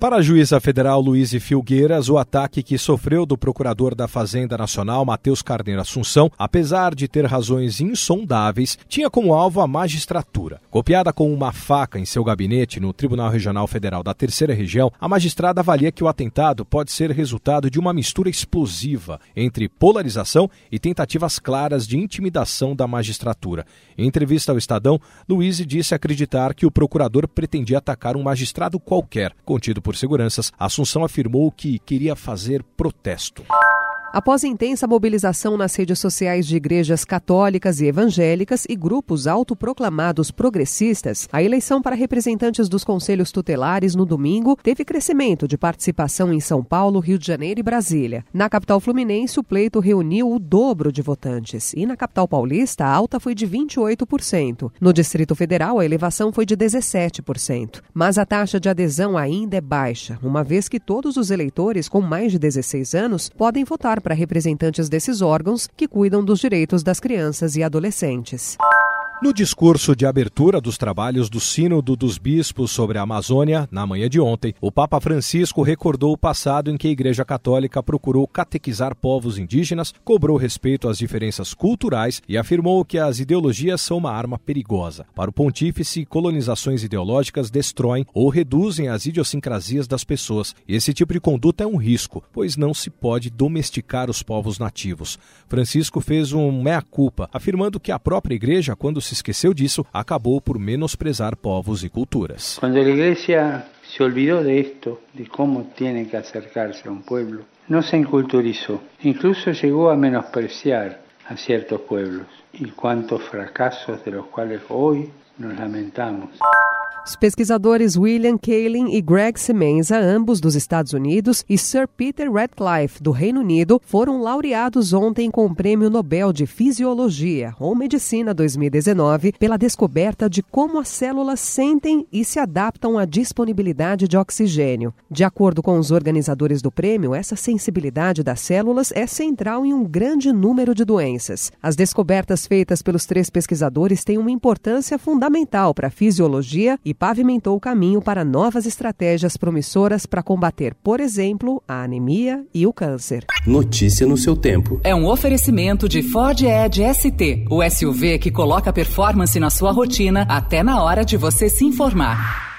Para a juíza federal Luiz Filgueiras, o ataque que sofreu do procurador da Fazenda Nacional, Matheus Carneiro Assunção, apesar de ter razões insondáveis, tinha como alvo a magistratura. Copiada com uma faca em seu gabinete no Tribunal Regional Federal da Terceira Região, a magistrada avalia que o atentado pode ser resultado de uma mistura explosiva entre polarização e tentativas claras de intimidação da magistratura. Em entrevista ao Estadão, Luiz disse acreditar que o procurador pretendia atacar um magistrado qualquer, contido por por seguranças, Assunção afirmou que queria fazer protesto. Após intensa mobilização nas redes sociais de igrejas católicas e evangélicas e grupos autoproclamados progressistas, a eleição para representantes dos conselhos tutelares no domingo teve crescimento de participação em São Paulo, Rio de Janeiro e Brasília. Na capital fluminense, o pleito reuniu o dobro de votantes e na capital paulista a alta foi de 28%. No Distrito Federal, a elevação foi de 17%. Mas a taxa de adesão ainda é baixa, uma vez que todos os eleitores com mais de 16 anos podem votar para representantes desses órgãos que cuidam dos direitos das crianças e adolescentes. No discurso de abertura dos trabalhos do Sínodo dos Bispos sobre a Amazônia, na manhã de ontem, o Papa Francisco recordou o passado em que a Igreja Católica procurou catequizar povos indígenas, cobrou respeito às diferenças culturais e afirmou que as ideologias são uma arma perigosa. Para o pontífice, colonizações ideológicas destroem ou reduzem as idiosincrasias das pessoas. Esse tipo de conduta é um risco, pois não se pode domesticar os povos nativos. Francisco fez um meia-culpa, afirmando que a própria Igreja, quando se se esqueceu disso, acabou por menosprezar povos e culturas. Quando a igreja se olvidou de esto, de como tem que acercarse a um pueblo, não se enculturizou. Incluso chegou a menospreciar a certos pueblos. E quantos fracassos de los cuales hoy nos lamentamos. Os pesquisadores William Kaelin e Greg Semenza, ambos dos Estados Unidos, e Sir Peter Radcliffe, do Reino Unido, foram laureados ontem com o Prêmio Nobel de Fisiologia ou Medicina 2019 pela descoberta de como as células sentem e se adaptam à disponibilidade de oxigênio. De acordo com os organizadores do prêmio, essa sensibilidade das células é central em um grande número de doenças. As descobertas feitas pelos três pesquisadores têm uma importância fundamental para a fisiologia e pavimentou o caminho para novas estratégias promissoras para combater, por exemplo, a anemia e o câncer. Notícia no seu tempo. É um oferecimento de Ford Edge ST, o SUV que coloca performance na sua rotina até na hora de você se informar.